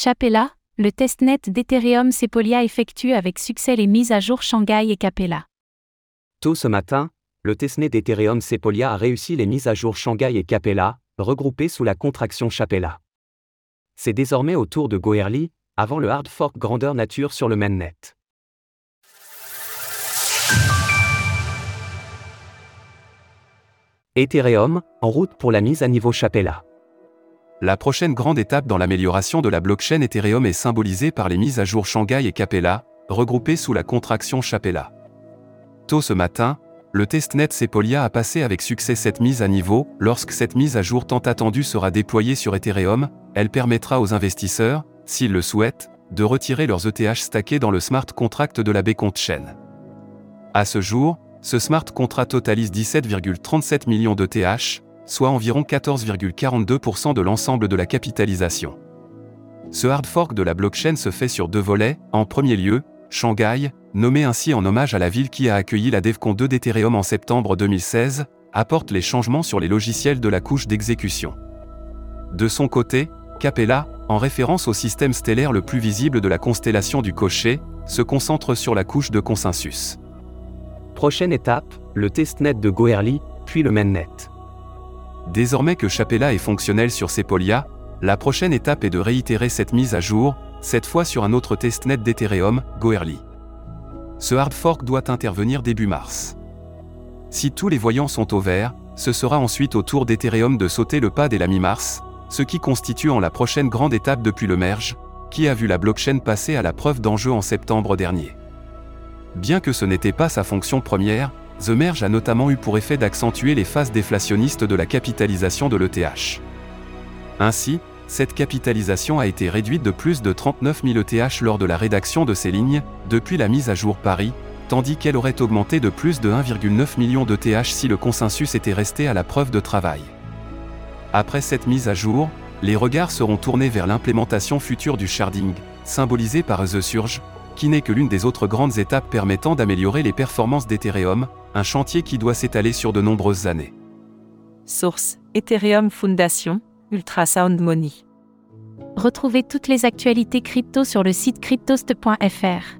Chapella, le testnet d'Ethereum Sepolia effectue avec succès les mises à jour Shanghai et Capella. Tôt ce matin, le testnet d'Ethereum Sepolia a réussi les mises à jour Shanghai et Capella, regroupées sous la contraction Chapella. C'est désormais au tour de Goerli, avant le hard fork grandeur nature sur le mainnet. Ethereum, en route pour la mise à niveau Chapella. La prochaine grande étape dans l'amélioration de la blockchain Ethereum est symbolisée par les mises à jour Shanghai et Capella, regroupées sous la contraction Chapella. Tôt ce matin, le testnet Sepolia a passé avec succès cette mise à niveau. Lorsque cette mise à jour tant attendue sera déployée sur Ethereum, elle permettra aux investisseurs, s'ils le souhaitent, de retirer leurs ETH stackés dans le smart contract de la Bcont Chain. À ce jour, ce smart contract totalise 17,37 millions d'ETH, soit environ 14,42% de l'ensemble de la capitalisation. Ce hard fork de la blockchain se fait sur deux volets. En premier lieu, Shanghai, nommé ainsi en hommage à la ville qui a accueilli la DevCon 2 d'Ethereum en septembre 2016, apporte les changements sur les logiciels de la couche d'exécution. De son côté, Capella, en référence au système stellaire le plus visible de la constellation du cocher, se concentre sur la couche de consensus. Prochaine étape, le testnet de Goerli, puis le mainnet. Désormais que Chapella est fonctionnel sur Sepolia, la prochaine étape est de réitérer cette mise à jour, cette fois sur un autre testnet d'Ethereum, Goerli. Ce hard fork doit intervenir début mars. Si tous les voyants sont au vert, ce sera ensuite au tour d'Ethereum de sauter le pas dès la mi-mars, ce qui constitue en la prochaine grande étape depuis le merge, qui a vu la blockchain passer à la preuve d'enjeu en septembre dernier. Bien que ce n'était pas sa fonction première, The Merge a notamment eu pour effet d'accentuer les phases déflationnistes de la capitalisation de l'ETH. Ainsi, cette capitalisation a été réduite de plus de 39 000 ETH lors de la rédaction de ces lignes, depuis la mise à jour Paris, tandis qu'elle aurait augmenté de plus de 1,9 million d'ETH si le consensus était resté à la preuve de travail. Après cette mise à jour, les regards seront tournés vers l'implémentation future du sharding, symbolisé par The Surge, qui n'est que l'une des autres grandes étapes permettant d'améliorer les performances d'Ethereum, un chantier qui doit s'étaler sur de nombreuses années. Source Ethereum Foundation, Ultrasound Money. Retrouvez toutes les actualités crypto sur le site cryptost.fr.